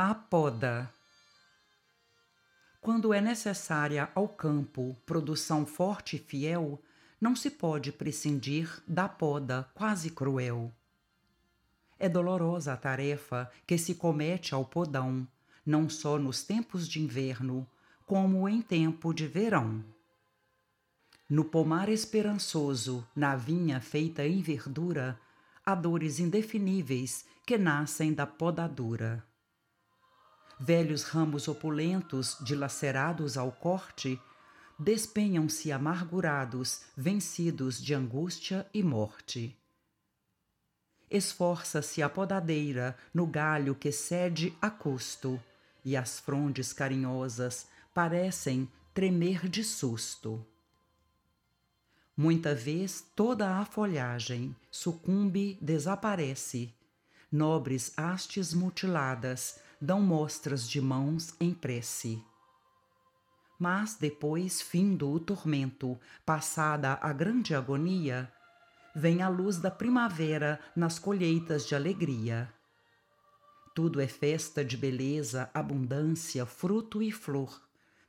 A poda. Quando é necessária ao campo produção forte e fiel, não se pode prescindir da poda quase cruel. É dolorosa a tarefa que se comete ao podão, não só nos tempos de inverno, como em tempo de verão. No pomar esperançoso, na vinha feita em verdura, há dores indefiníveis que nascem da podadura. Velhos ramos opulentos, dilacerados ao corte, despenham-se amargurados, vencidos de angústia e morte. Esforça-se a podadeira no galho que cede a custo, e as frondes carinhosas parecem tremer de susto. Muita vez toda a folhagem sucumbe, desaparece. Nobres hastes mutiladas dão mostras de mãos em prece. Mas depois, findo o tormento, passada a grande agonia, vem a luz da primavera nas colheitas de alegria. Tudo é festa de beleza, abundância, fruto e flor,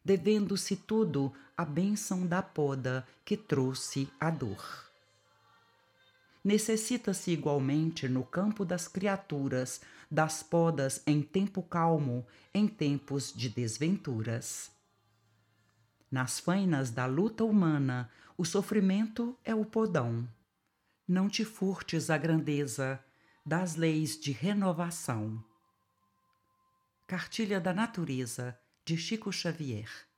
devendo-se tudo à bênção da poda que trouxe a dor. Necessita-se igualmente no campo das criaturas das podas em tempo calmo, em tempos de desventuras. Nas fainas da luta humana, o sofrimento é o podão. Não te furtes a grandeza das leis de renovação. Cartilha da Natureza, de Chico Xavier.